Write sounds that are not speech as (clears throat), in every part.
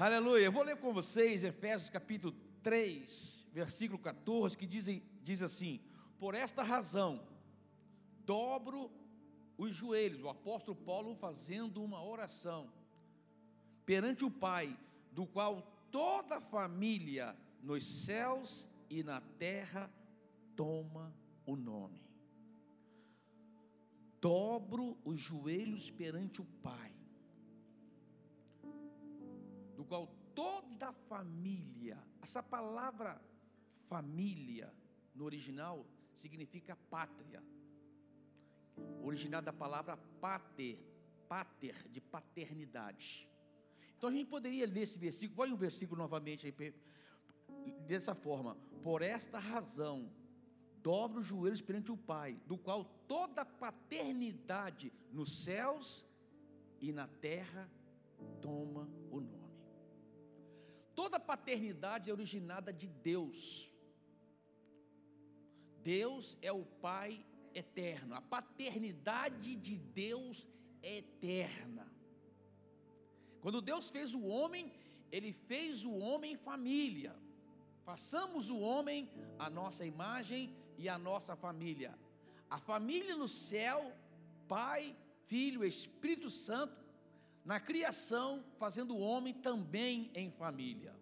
Aleluia. Eu vou ler com vocês Efésios capítulo 3, versículo 14, que diz, diz assim: Por esta razão, dobro os joelhos, o apóstolo Paulo fazendo uma oração perante o Pai, do qual toda a família nos céus e na terra toma o nome. Dobro os joelhos perante o Pai, do qual toda a família, essa palavra família no original significa pátria, original da palavra pater, pater, de paternidade. Então a gente poderia ler esse versículo, põe um versículo novamente aí, dessa forma: Por esta razão, dobra os joelhos perante o Pai, do qual toda paternidade nos céus e na terra toma. Toda paternidade é originada de Deus. Deus é o Pai eterno. A paternidade de Deus é eterna. Quando Deus fez o homem, Ele fez o homem família. Façamos o homem a nossa imagem e a nossa família. A família no céu, Pai, Filho, Espírito Santo, na criação, fazendo o homem também em família.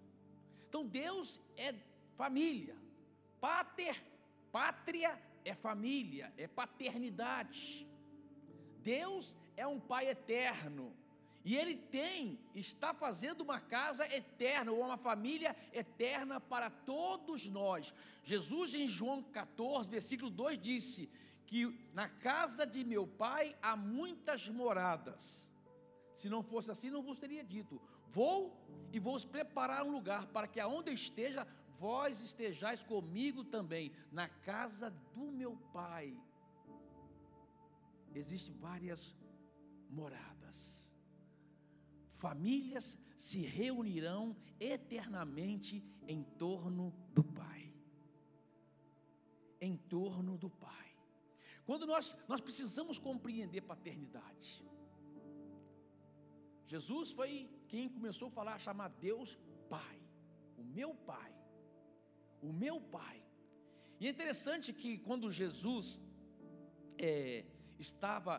Então Deus é família. Pater, pátria é família, é paternidade. Deus é um Pai eterno. E Ele tem, está fazendo uma casa eterna, ou uma família eterna para todos nós. Jesus, em João 14, versículo 2, disse que na casa de meu Pai há muitas moradas. Se não fosse assim, não vos teria dito: Vou e vou preparar um lugar para que aonde esteja, vós estejais comigo também, na casa do meu Pai. Existem várias moradas famílias se reunirão eternamente em torno do Pai. Em torno do Pai. Quando nós, nós precisamos compreender paternidade. Jesus foi quem começou a falar, a chamar Deus Pai, o meu Pai, o meu Pai. E é interessante que quando Jesus é, estava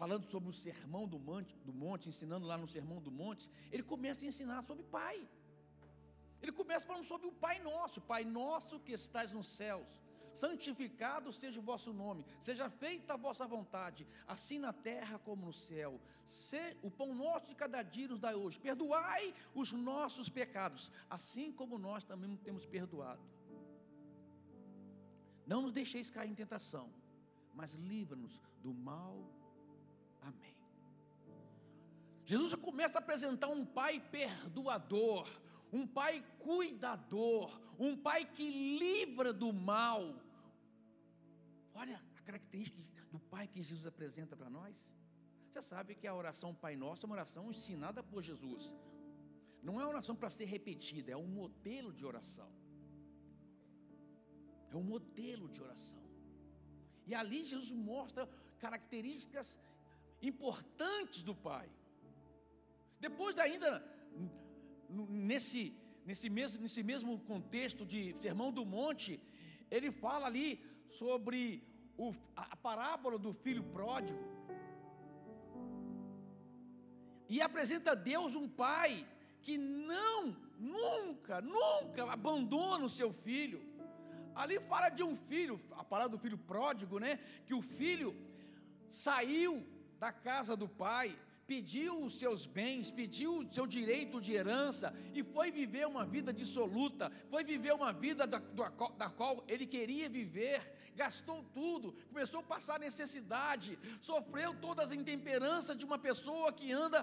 falando sobre o sermão do monte, do monte, ensinando lá no sermão do monte, ele começa a ensinar sobre Pai. Ele começa falando sobre o Pai nosso, Pai nosso que estás nos céus. Santificado seja o vosso nome, seja feita a vossa vontade, assim na terra como no céu. Se, o pão nosso de cada dia nos dá hoje. Perdoai os nossos pecados, assim como nós também temos perdoado. Não nos deixeis cair em tentação, mas livra-nos do mal Amém. Jesus começa a apresentar um pai perdoador, um pai cuidador, um pai que livra do mal. Olha a característica do pai que Jesus apresenta para nós. Você sabe que a oração Pai Nosso é uma oração ensinada por Jesus. Não é uma oração para ser repetida, é um modelo de oração. É um modelo de oração. E ali Jesus mostra características importantes do Pai. Depois, ainda, nesse, nesse, mesmo, nesse mesmo contexto de Sermão do Monte, ele fala ali sobre o, a parábola do filho pródigo. E apresenta a Deus um pai que não, nunca, nunca abandona o seu filho. Ali fala de um filho, a palavra do filho pródigo, né? Que o filho saiu da casa do pai, pediu os seus bens, pediu o seu direito de herança e foi viver uma vida dissoluta, foi viver uma vida da, da qual ele queria viver, gastou tudo, começou a passar necessidade, sofreu todas as intemperanças de uma pessoa que anda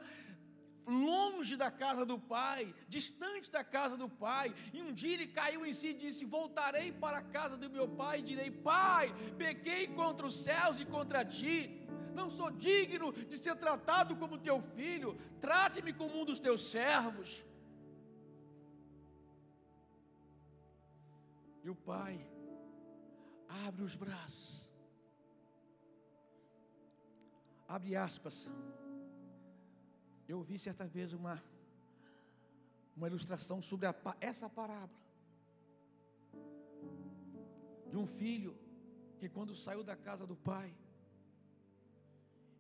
longe da casa do pai, distante da casa do pai, e um dia ele caiu em si e disse: Voltarei para a casa do meu pai e direi: Pai, pequei contra os céus e contra ti não sou digno de ser tratado como teu filho, trate-me como um dos teus servos. E o pai abre os braços, abre aspas. Eu ouvi certa vez uma, uma ilustração sobre a, essa parábola de um filho que quando saiu da casa do pai,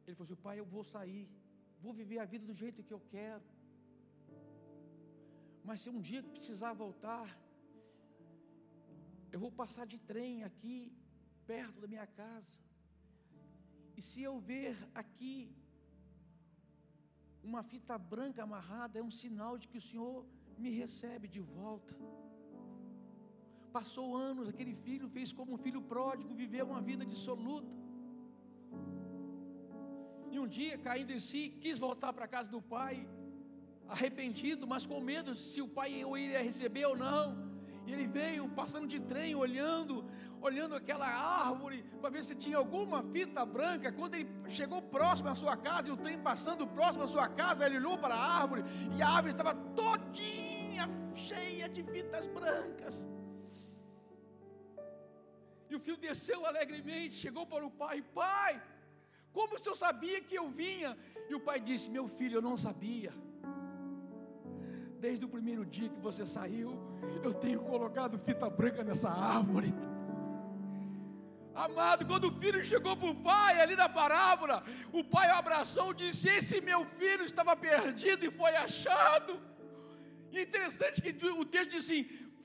ele falou assim: Pai, eu vou sair, vou viver a vida do jeito que eu quero. Mas se um dia precisar voltar, eu vou passar de trem aqui, perto da minha casa. E se eu ver aqui uma fita branca amarrada, é um sinal de que o Senhor me recebe de volta. Passou anos, aquele filho fez como um filho pródigo, viveu uma vida dissoluta. E um dia, caindo em si, quis voltar para a casa do pai, arrependido, mas com medo se o pai o iria receber ou não. E ele veio passando de trem, olhando, olhando aquela árvore para ver se tinha alguma fita branca. Quando ele chegou próximo à sua casa e o trem passando próximo à sua casa, ele olhou para a árvore e a árvore estava todinha cheia de fitas brancas. E o filho desceu alegremente, chegou para o pai: Pai, como o senhor sabia que eu vinha? E o pai disse: Meu filho, eu não sabia. Desde o primeiro dia que você saiu, eu tenho colocado fita branca nessa árvore. Amado, quando o filho chegou para o pai, ali na parábola, o pai abraçou e disse: Esse meu filho estava perdido e foi achado. E interessante que o texto diz assim: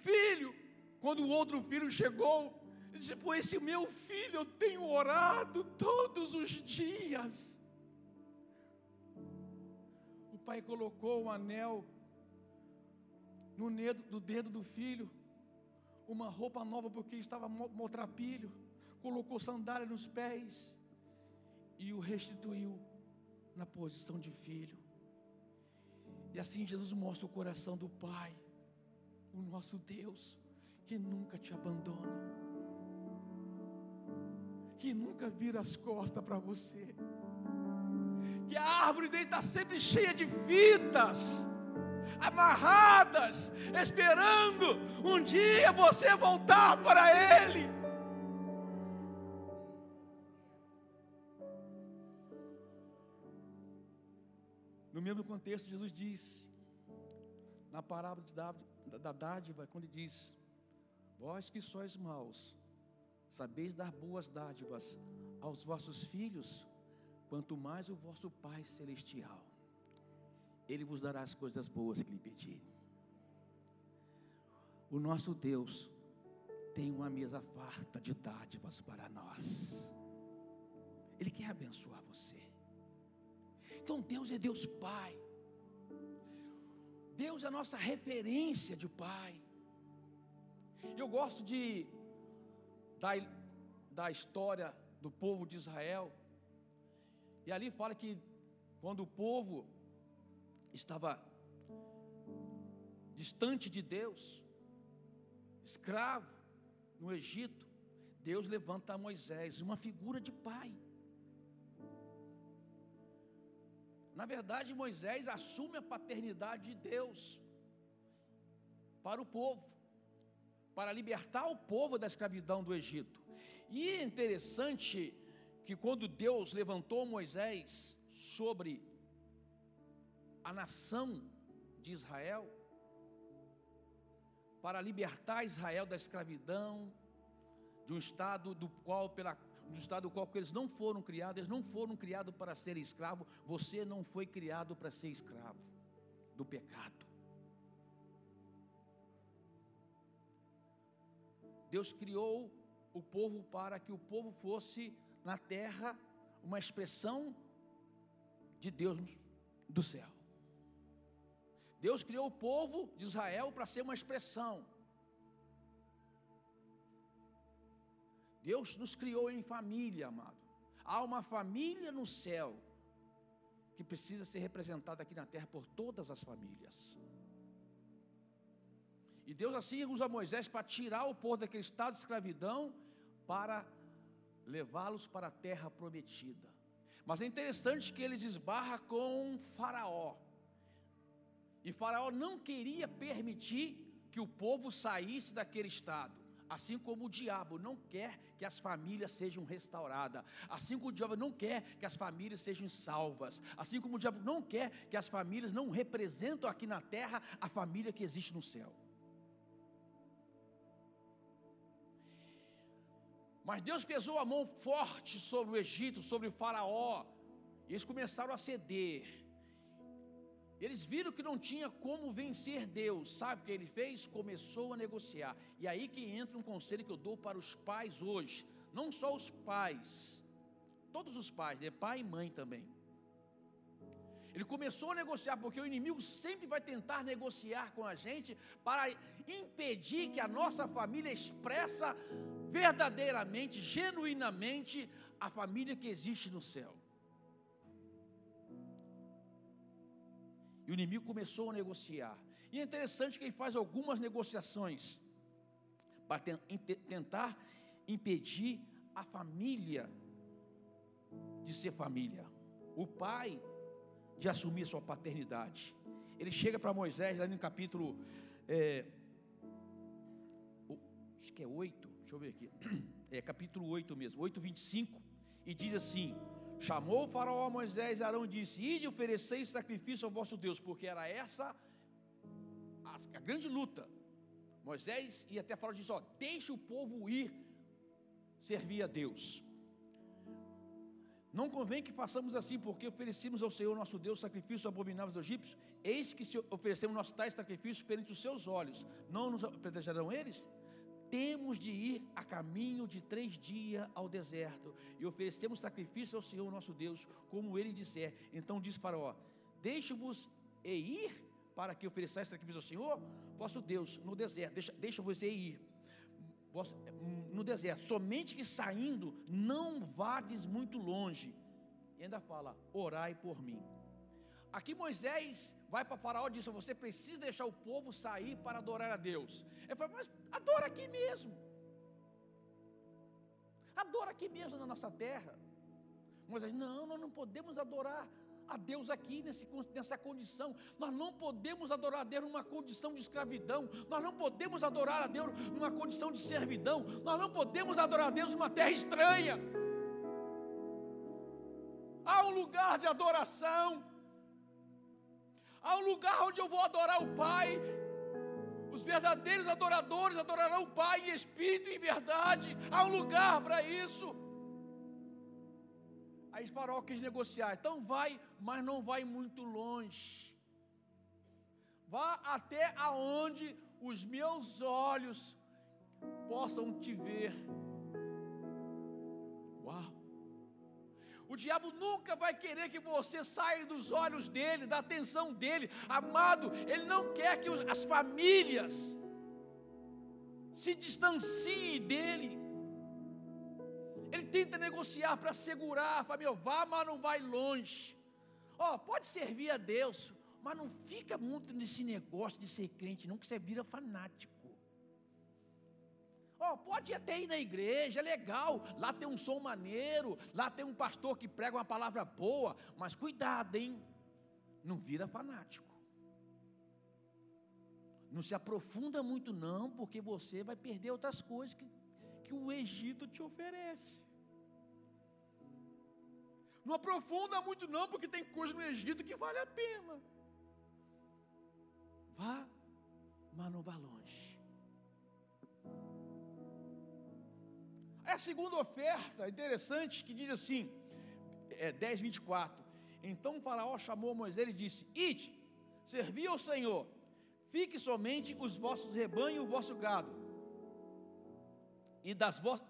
Filho, quando o outro filho chegou, disse: Por esse meu filho eu tenho orado todos os dias. O pai colocou um anel no dedo, do dedo do filho, uma roupa nova porque estava maltrapilho colocou sandália nos pés e o restituiu na posição de filho. E assim Jesus mostra o coração do Pai, o nosso Deus, que nunca te abandona, que nunca vira as costas para você, que a árvore dele está sempre cheia de fitas, amarradas, esperando um dia você voltar para Ele. No mesmo contexto, Jesus diz, na parábola da dádiva, quando ele diz: Vós que sois maus, sabeis dar boas dádivas aos vossos filhos, quanto mais o vosso Pai Celestial, Ele vos dará as coisas boas que lhe pedirem. O nosso Deus tem uma mesa farta de dádivas para nós. Ele quer abençoar você. Então Deus é Deus Pai. Deus é a nossa referência de Pai. Eu gosto de da, da história do povo de Israel. E ali fala que quando o povo estava distante de Deus, escravo no Egito, Deus levanta Moisés, uma figura de pai. Na verdade, Moisés assume a paternidade de Deus para o povo, para libertar o povo da escravidão do Egito. E é interessante que quando Deus levantou Moisés sobre a nação de Israel, para libertar Israel da escravidão, de um estado do qual pela no estado do qual eles não foram criados, eles não foram criados para ser escravo, você não foi criado para ser escravo do pecado. Deus criou o povo para que o povo fosse na terra uma expressão de Deus do céu. Deus criou o povo de Israel para ser uma expressão Deus nos criou em família, amado. Há uma família no céu que precisa ser representada aqui na terra por todas as famílias. E Deus assim usa Moisés para tirar o povo daquele estado de escravidão para levá-los para a terra prometida. Mas é interessante que eles esbarra com Faraó. E Faraó não queria permitir que o povo saísse daquele estado, assim como o diabo não quer que as famílias sejam restauradas, assim como o diabo não quer que as famílias sejam salvas, assim como o diabo não quer que as famílias não representam aqui na terra a família que existe no céu. Mas Deus pesou a mão forte sobre o Egito, sobre o Faraó, e eles começaram a ceder. Eles viram que não tinha como vencer Deus. Sabe o que ele fez? Começou a negociar. E aí que entra um conselho que eu dou para os pais hoje. Não só os pais, todos os pais, né? pai e mãe também. Ele começou a negociar, porque o inimigo sempre vai tentar negociar com a gente para impedir que a nossa família expressa verdadeiramente, genuinamente, a família que existe no céu. E o inimigo começou a negociar. E é interessante que ele faz algumas negociações para tentar impedir a família de ser família. O pai de assumir sua paternidade. Ele chega para Moisés, lá no capítulo. É, acho que é 8, deixa eu ver aqui. (clears throat) É capítulo 8 mesmo, 8, 25. E diz assim: Chamou o faraó a Moisés e Arão e disse: Ide ofereceis sacrifício ao vosso Deus, porque era essa a, a grande luta. Moisés e até faraó disse: Ó, deixe o povo ir servir a Deus. Não convém que façamos assim, porque oferecemos ao Senhor nosso Deus sacrifício abominável dos egípcios. Eis que se oferecemos nossos tais sacrifícios perante os seus olhos, não nos protegerão eles? Temos de ir a caminho de três dias ao deserto e oferecemos sacrifício ao Senhor nosso Deus, como ele disser. Então diz Faraó: Deixe-vos e ir para que ofereçais sacrifício ao Senhor, vosso Deus, no deserto. Deixa, deixa você ir no deserto, somente que saindo, não vades muito longe. E ainda fala: orai por mim. Aqui Moisés vai para Faraó e diz: Você precisa deixar o povo sair para adorar a Deus. Ele fala: Mas adora aqui mesmo. Adora aqui mesmo na nossa terra. Moisés: Não, nós não podemos adorar a Deus aqui nesse, nessa condição. Nós não podemos adorar a Deus numa condição de escravidão. Nós não podemos adorar a Deus numa condição de servidão. Nós não podemos adorar a Deus numa terra estranha. Há um lugar de adoração. Há um lugar onde eu vou adorar o Pai. Os verdadeiros adoradores adorarão o Pai em espírito e em verdade. Há um lugar para isso. Aí Faraó quis negociar. Então vai, mas não vai muito longe. Vá até aonde os meus olhos possam te ver. Uau! O diabo nunca vai querer que você saia dos olhos dele, da atenção dele. Amado, ele não quer que as famílias se distanciem dele. Ele tenta negociar para segurar família, vá, mas não vai longe. Ó, oh, pode servir a Deus, mas não fica muito nesse negócio de ser crente, não, que você vira fanático. Ó, oh, pode até ir na igreja, é legal, lá tem um som maneiro, lá tem um pastor que prega uma palavra boa, mas cuidado, hein? Não vira fanático. Não se aprofunda muito, não, porque você vai perder outras coisas que que o Egito te oferece. Não aprofunda muito, não, porque tem coisa no Egito que vale a pena. Vá, mas não vá longe. É a segunda oferta interessante que diz assim, é, 10, 24. Então Faraó chamou Moisés e disse: Ide, servi ao Senhor, fique somente os vossos rebanhos e o vosso gado e das vossas.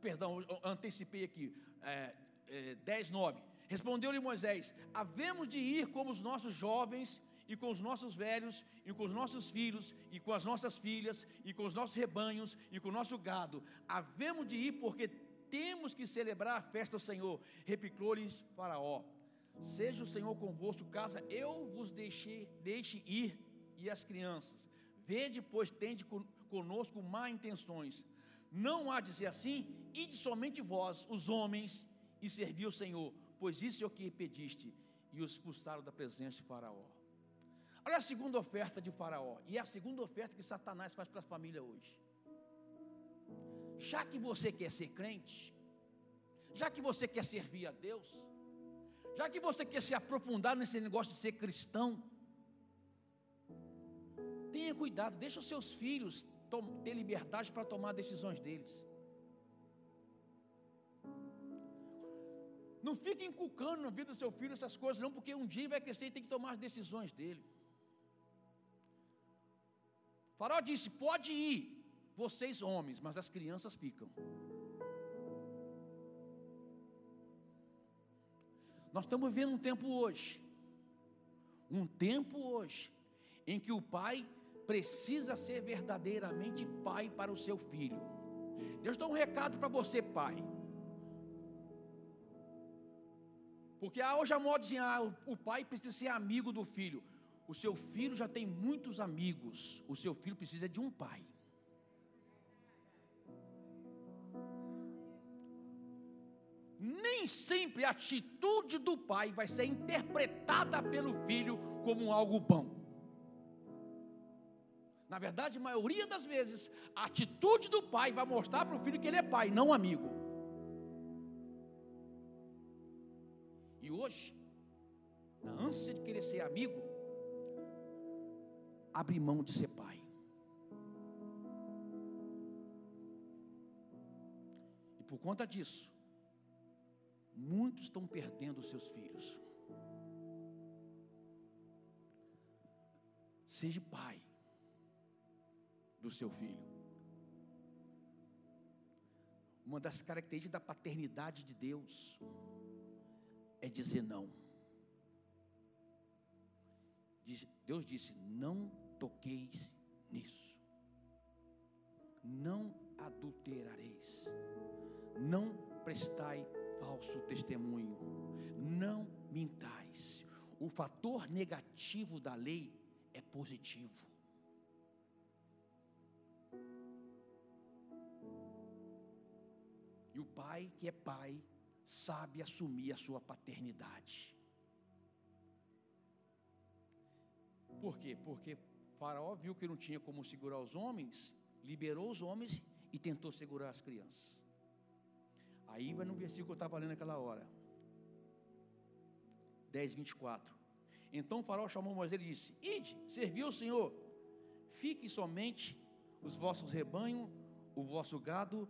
Perdão, antecipei aqui, é, é, 10, 9. Respondeu-lhe Moisés: Havemos de ir como os nossos jovens, e com os nossos velhos, e com os nossos filhos, e com as nossas filhas, e com os nossos rebanhos, e com o nosso gado. Havemos de ir porque temos que celebrar a festa ao Senhor. Replicou-lhes Faraó: Seja o Senhor convosco, casa eu vos deixe, deixe ir, e as crianças. Vede, pois, tende conosco má intenções não há de ser assim, ide somente vós, os homens, e servi o Senhor, pois isso é o que pediste. E os expulsaram da presença de Faraó. Olha a segunda oferta de Faraó, e é a segunda oferta que Satanás faz para a família hoje. já que você quer ser crente, já que você quer servir a Deus, já que você quer se aprofundar nesse negócio de ser cristão, tenha cuidado, deixa os seus filhos ter liberdade para tomar decisões deles. Não fique inculcando na vida do seu filho essas coisas, não, porque um dia vai crescer e tem que tomar as decisões dele. Farol disse: pode ir, vocês homens, mas as crianças ficam. Nós estamos vivendo um tempo hoje, um tempo hoje, em que o pai precisa ser verdadeiramente pai para o seu filho. Deus dá um recado para você, pai. Porque ah, hoje a moda diz, ah, o pai precisa ser amigo do filho. O seu filho já tem muitos amigos. O seu filho precisa de um pai. Nem sempre a atitude do pai vai ser interpretada pelo filho como algo bom. Na verdade, a maioria das vezes, a atitude do pai vai mostrar para o filho que ele é pai, não amigo. E hoje, na ânsia de querer ser amigo, abre mão de ser pai. E por conta disso, muitos estão perdendo seus filhos. Seja pai do seu filho. Uma das características da paternidade de Deus é dizer não. Deus disse: não toqueis nisso, não adulterareis, não prestai falso testemunho, não mintais. O fator negativo da lei é positivo. E o pai que é pai sabe assumir a sua paternidade. Por quê? Porque Faraó viu que não tinha como segurar os homens, liberou os homens e tentou segurar as crianças. Aí vai no versículo que eu estava lendo naquela hora. 10, 24. Então faraó chamou Moisés e disse: Ide, servi o Senhor, fique somente os vossos rebanhos, o vosso gado,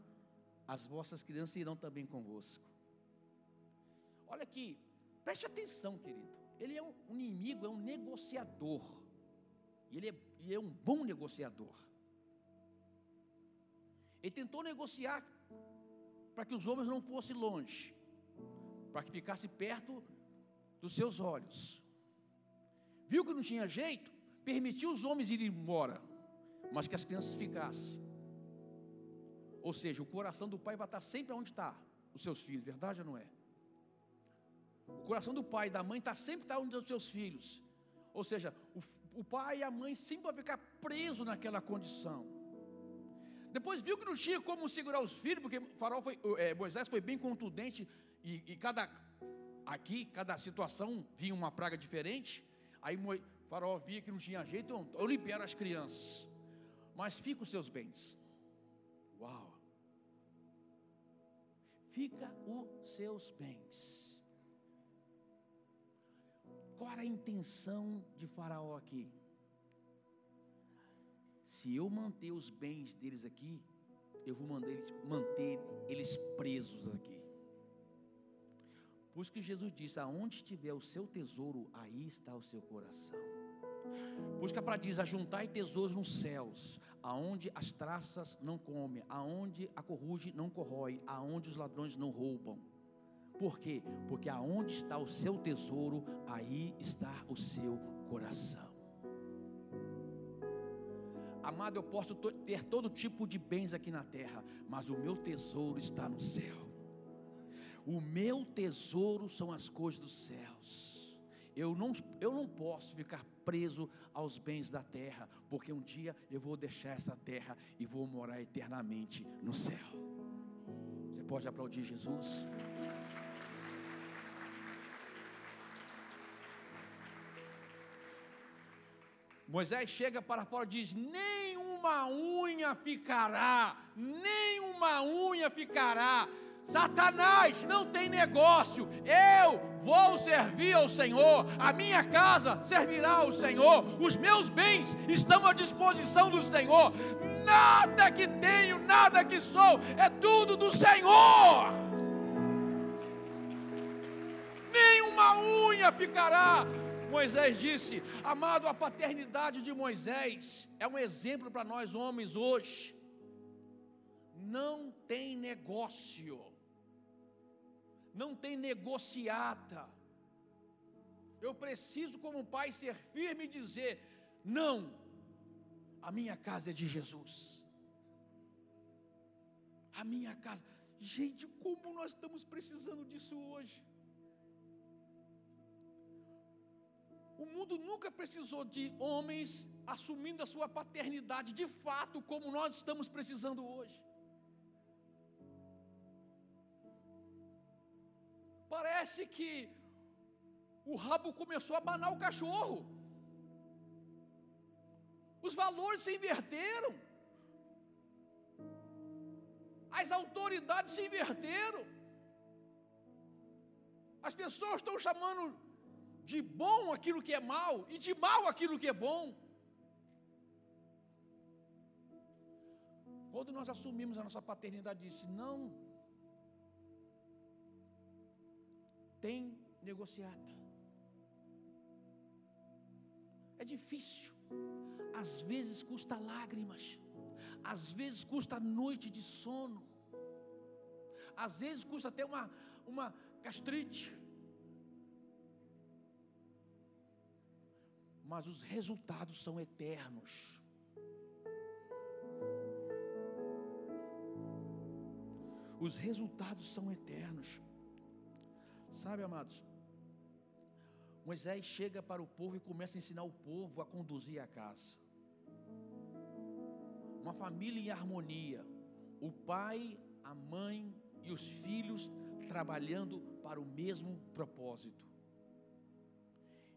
as vossas crianças irão também convosco. Olha aqui, preste atenção, querido. Ele é um, inimigo, é um negociador. E ele é, ele é um bom negociador. Ele tentou negociar para que os homens não fossem longe, para que ficasse perto dos seus olhos. Viu que não tinha jeito, permitiu os homens irem embora, mas que as crianças ficassem. Ou seja, o coração do pai vai estar sempre onde está os seus filhos, verdade ou não é? O coração do pai e da mãe está sempre está onde os seus filhos. Ou seja, o, o pai e a mãe sempre vão ficar presos naquela condição. Depois viu que não tinha como segurar os filhos, porque farol foi, é, Moisés foi bem contundente e, e, cada aqui, cada situação vinha uma praga diferente. Aí farol via que não tinha jeito, eu libero as crianças, mas fica os seus bens. Uau! Fica os seus bens. Qual era a intenção de Faraó aqui? se eu manter os bens deles aqui, eu vou manter eles, manter eles presos aqui. Por isso que Jesus disse: aonde estiver o seu tesouro, aí está o seu coração. Por isso que a palavra diz: ajuntai tesouros nos céus, aonde as traças não comem, aonde a corrugem não corrói, aonde os ladrões não roubam. Por quê? Porque aonde está o seu tesouro, aí está o seu coração. Amado, eu posso ter todo tipo de bens aqui na terra, mas o meu tesouro está no céu. O meu tesouro são as coisas dos céus. Eu não, eu não posso ficar preso aos bens da terra, porque um dia eu vou deixar essa terra e vou morar eternamente no céu. Você pode aplaudir Jesus? Moisés chega para fora e diz: Nenhuma unha ficará, nenhuma unha ficará. Satanás não tem negócio. Eu vou servir ao Senhor. A minha casa servirá ao Senhor. Os meus bens estão à disposição do Senhor. Nada que tenho, nada que sou, é tudo do Senhor. Nenhuma unha ficará. Moisés disse: Amado, a paternidade de Moisés é um exemplo para nós homens hoje. Não tem negócio não tem negociata. Eu preciso, como pai, ser firme e dizer: não, a minha casa é de Jesus. A minha casa. Gente, como nós estamos precisando disso hoje. O mundo nunca precisou de homens assumindo a sua paternidade de fato, como nós estamos precisando hoje. Parece que o rabo começou a abanar o cachorro. Os valores se inverteram. As autoridades se inverteram. As pessoas estão chamando de bom aquilo que é mal e de mal aquilo que é bom. Quando nós assumimos a nossa paternidade, disse: não, tem negociata. É difícil. Às vezes custa lágrimas. Às vezes custa noite de sono. Às vezes custa até uma, uma gastrite. Mas os resultados são eternos. Os resultados são eternos. Sabe, amados? Moisés chega para o povo e começa a ensinar o povo a conduzir a casa. Uma família em harmonia. O pai, a mãe e os filhos trabalhando para o mesmo propósito.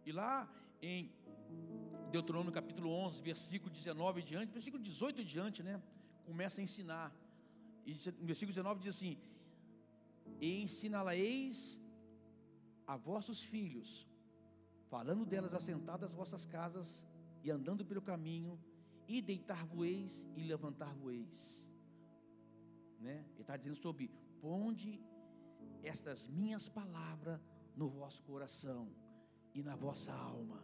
E lá em Deuteronômio capítulo 11, versículo 19 diante, versículo 18 diante, né? Começa a ensinar. E no versículo 19 diz assim: E ensiná-la-eis a vossos filhos, falando delas assentadas as vossas casas e andando pelo caminho, e deitar-vos-eis e levantar-vos-eis. Né? Ele está dizendo sobre ponde estas minhas palavras no vosso coração e na vossa alma.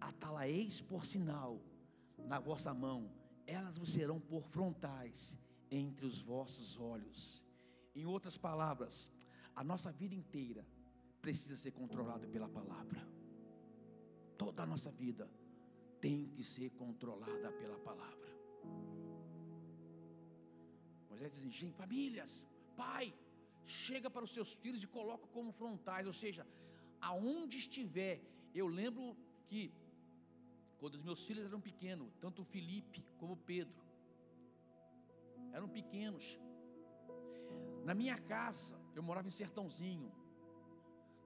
Atalaeis por sinal na vossa mão, elas vos serão por frontais entre os vossos olhos. Em outras palavras, a nossa vida inteira precisa ser controlado pela palavra. Toda a nossa vida tem que ser controlada pela palavra. Moisés diz assim, famílias, pai, chega para os seus filhos e coloca como frontais, ou seja, aonde estiver, eu lembro que quando os meus filhos eram pequenos, tanto Felipe como Pedro, eram pequenos. Na minha casa, eu morava em Sertãozinho,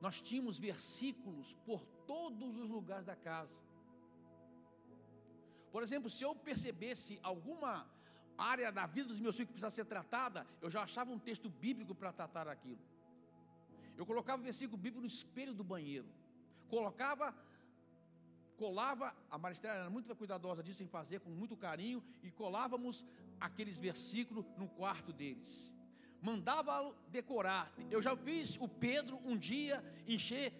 nós tínhamos versículos por todos os lugares da casa. Por exemplo, se eu percebesse alguma área da vida dos meus filhos que precisava ser tratada, eu já achava um texto bíblico para tratar aquilo. Eu colocava o versículo bíblico no espelho do banheiro. Colocava, colava, a Maristela era muito cuidadosa disso em fazer com muito carinho, e colávamos aqueles versículos no quarto deles mandava decorar. Eu já fiz o Pedro um dia encher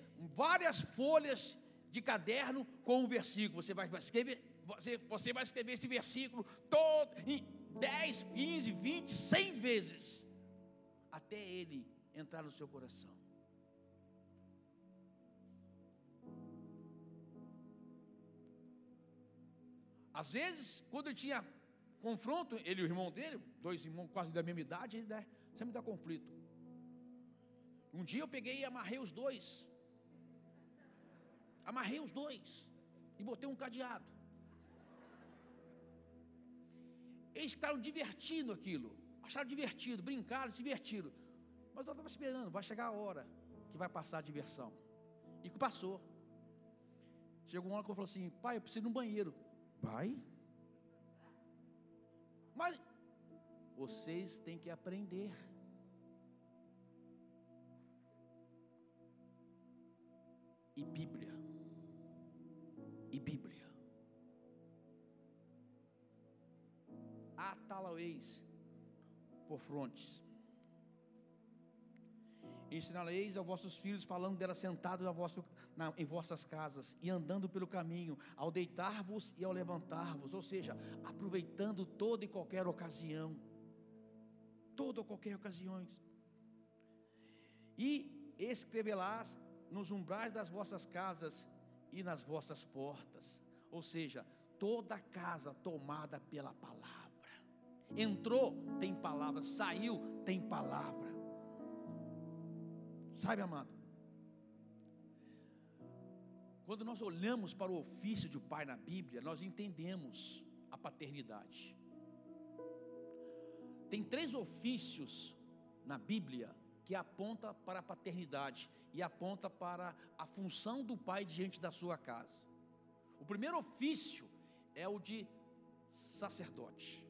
várias folhas de caderno com um versículo. Você vai escrever, você, você vai escrever esse versículo todo em 10, 15, 20, 100 vezes até ele entrar no seu coração. Às vezes, quando eu tinha confronto, ele e o irmão dele, dois irmãos quase da mesma idade, né? Sempre dá conflito. Um dia eu peguei e amarrei os dois. Amarrei os dois. E botei um cadeado. Eles ficaram divertindo aquilo. Acharam divertido, brincaram, divertiram. Mas eu estava esperando, vai chegar a hora que vai passar a diversão. E que passou. Chegou uma hora que eu falei assim, pai, eu preciso ir no banheiro. Vai. Mas vocês têm que aprender. E Bíblia. E Bíblia. Atalaueis por frontes. Ensinaleis aos vossos filhos, falando dela sentado na vosso, na, em vossas casas e andando pelo caminho, ao deitar-vos e ao levantar-vos, ou seja, aproveitando toda e qualquer ocasião, toda ou qualquer ocasiões. E escrevelás nos umbrais das vossas casas e nas vossas portas, ou seja, toda casa tomada pela palavra. Entrou, tem palavra, saiu, tem palavra. Sabe, amado? Quando nós olhamos para o ofício de pai na Bíblia, nós entendemos a paternidade. Tem três ofícios na Bíblia que aponta para a paternidade e aponta para a função do pai diante da sua casa. O primeiro ofício é o de sacerdote.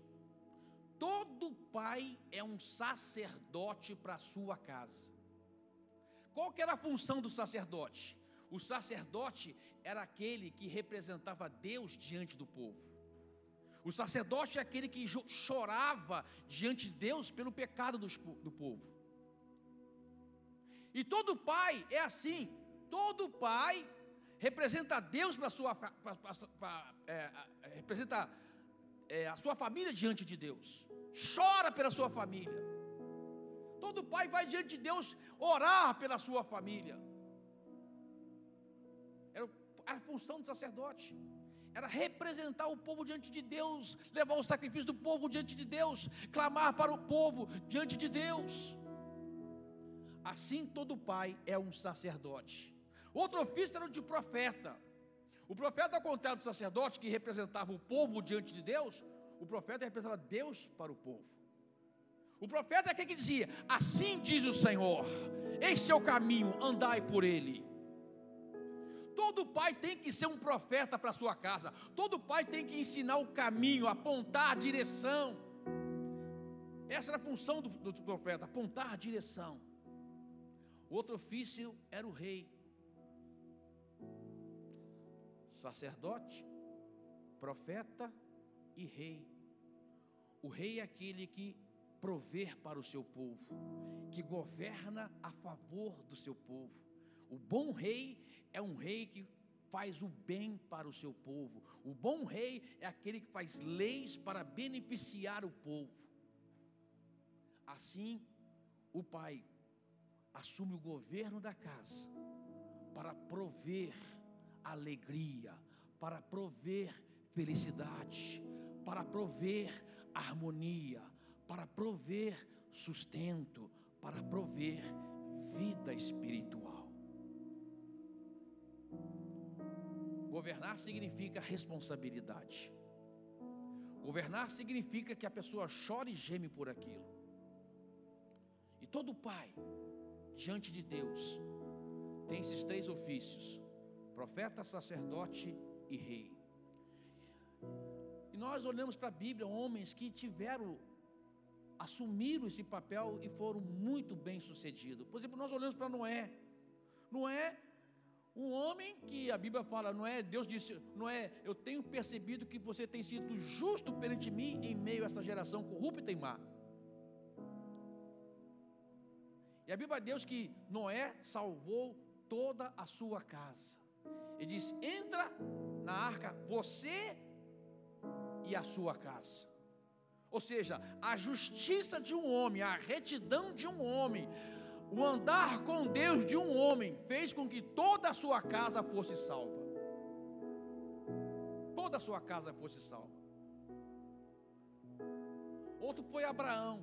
Todo pai é um sacerdote para a sua casa. Qual que era a função do sacerdote? O sacerdote era aquele que representava Deus diante do povo. O sacerdote é aquele que chorava diante de Deus pelo pecado do, povo. E todo pai é assim. Todo pai representa Deus para sua pra, pra, pra, é, representa é, a sua família diante de Deus. Chora pela sua família. Todo pai vai diante de Deus orar pela sua família. Era a função do sacerdote. Era representar o povo diante de Deus, levar o sacrifício do povo diante de Deus, clamar para o povo diante de Deus. Assim todo pai é um sacerdote. Outro ofício era o de profeta. O profeta, ao contrário do sacerdote, que representava o povo diante de Deus, o profeta representava Deus para o povo. O profeta é aquele que dizia: Assim diz o Senhor, este é o caminho, andai por ele. Todo pai tem que ser um profeta para sua casa. Todo pai tem que ensinar o caminho, apontar a direção. Essa era a função do, do profeta, apontar a direção. O outro ofício era o rei. Sacerdote, profeta e rei. O rei é aquele que prover para o seu povo, que governa a favor do seu povo. O bom rei é um rei que faz o bem para o seu povo. O bom rei é aquele que faz leis para beneficiar o povo. Assim, o pai assume o governo da casa para prover alegria, para prover felicidade, para prover harmonia, para prover sustento, para prover vida espiritual. Governar significa responsabilidade. Governar significa que a pessoa chora e geme por aquilo. E todo pai, diante de Deus, tem esses três ofícios: profeta, sacerdote e rei. E nós olhamos para a Bíblia homens que tiveram assumiram esse papel e foram muito bem sucedidos. Por exemplo, nós olhamos para Noé. Noé, um homem que a Bíblia fala, Noé, Deus disse, Noé, eu tenho percebido que você tem sido justo perante mim em meio a essa geração corrupta e má. E a Bíblia diz que Noé salvou toda a sua casa. Ele diz: entra na arca, você e a sua casa. Ou seja, a justiça de um homem, a retidão de um homem, o andar com Deus de um homem, fez com que toda a sua casa fosse salva. Toda a sua casa fosse salva. Outro foi Abraão.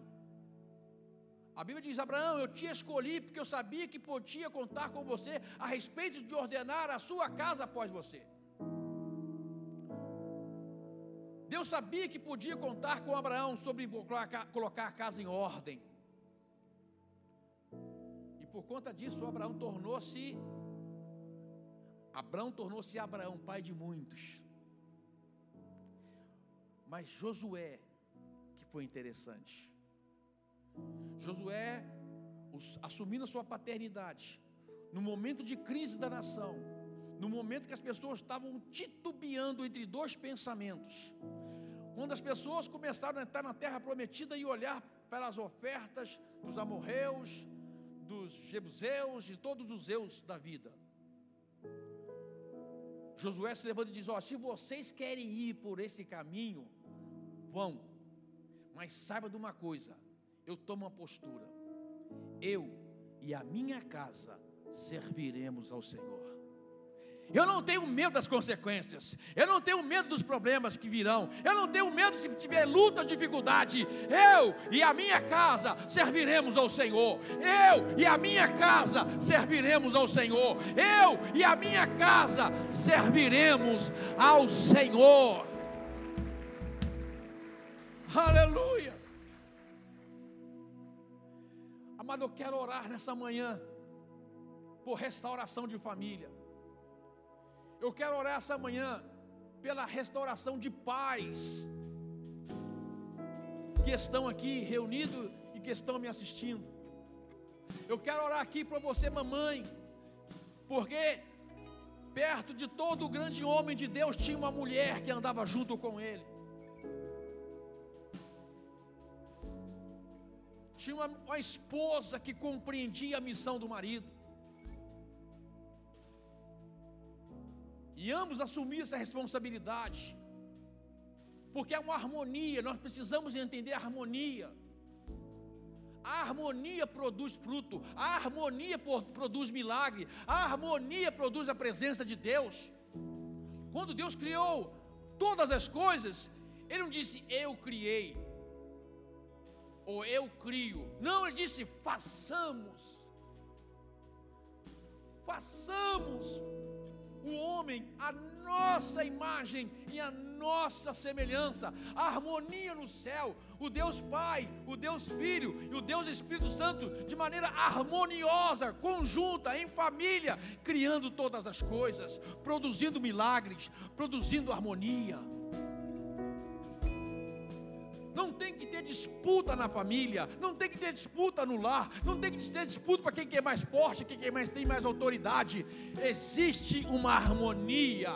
A Bíblia diz: Abraão, eu te escolhi porque eu sabia que podia contar com você a respeito de ordenar a sua casa após você. Deus sabia que podia contar com Abraão sobre colocar a casa em ordem. Por conta disso, Abraão tornou-se Abraão tornou-se Abraão, pai de muitos. Mas Josué, que foi interessante. Josué, assumindo a sua paternidade, no momento de crise da nação, no momento que as pessoas estavam titubeando entre dois pensamentos, quando as pessoas começaram a entrar na terra prometida e olhar para as ofertas dos amorreus, dos jebuseus, de todos os zeus da vida. Josué se levanta e diz: Ó, oh, se vocês querem ir por esse caminho, vão, mas saiba de uma coisa: eu tomo uma postura, eu e a minha casa serviremos ao Senhor. Eu não tenho medo das consequências. Eu não tenho medo dos problemas que virão. Eu não tenho medo se tiver luta, dificuldade. Eu e a minha casa serviremos ao Senhor. Eu e a minha casa serviremos ao Senhor. Eu e a minha casa serviremos ao Senhor. Aleluia. Amado, eu quero orar nessa manhã por restauração de família. Eu quero orar essa manhã pela restauração de pais que estão aqui reunidos e que estão me assistindo. Eu quero orar aqui para você, mamãe, porque perto de todo grande homem de Deus tinha uma mulher que andava junto com ele. Tinha uma, uma esposa que compreendia a missão do marido. E ambos assumir essa responsabilidade. Porque é uma harmonia, nós precisamos entender a harmonia. A harmonia produz fruto, a harmonia produz milagre, a harmonia produz a presença de Deus. Quando Deus criou todas as coisas, Ele não disse eu criei, ou eu crio. Não, Ele disse façamos. Façamos o homem a nossa imagem e a nossa semelhança, a harmonia no céu, o Deus Pai, o Deus Filho e o Deus Espírito Santo, de maneira harmoniosa, conjunta, em família, criando todas as coisas, produzindo milagres, produzindo harmonia. Não tem ter disputa na família, não tem que ter disputa no lar, não tem que ter disputa para quem é mais forte, quem é mais, tem mais autoridade. Existe uma harmonia,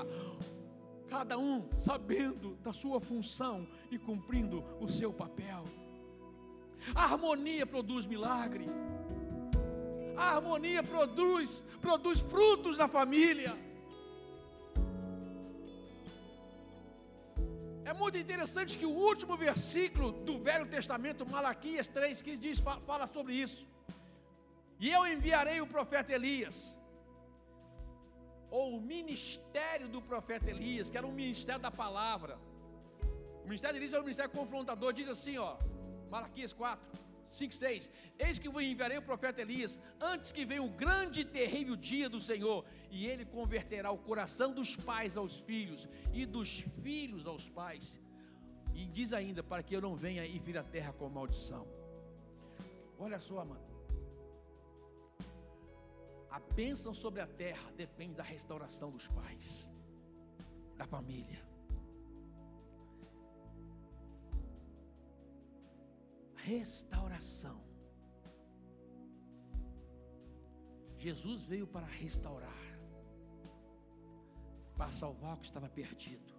cada um sabendo da sua função e cumprindo o seu papel. A harmonia produz milagre. A harmonia produz, produz frutos na família. É muito interessante que o último versículo do Velho Testamento, Malaquias 3, que diz, fala sobre isso. E eu enviarei o profeta Elias, ou o ministério do profeta Elias, que era um ministério da palavra. O ministério de Elias é um ministério confrontador, diz assim, ó, Malaquias 4. 5, 6. Eis que vos enviarei o profeta Elias, antes que venha o grande e terrível dia do Senhor, e ele converterá o coração dos pais aos filhos, e dos filhos aos pais. E diz ainda, para que eu não venha e vire a terra com maldição. Olha só, mano. A bênção sobre a terra depende da restauração dos pais, da família. Restauração. Jesus veio para restaurar, para salvar o que estava perdido.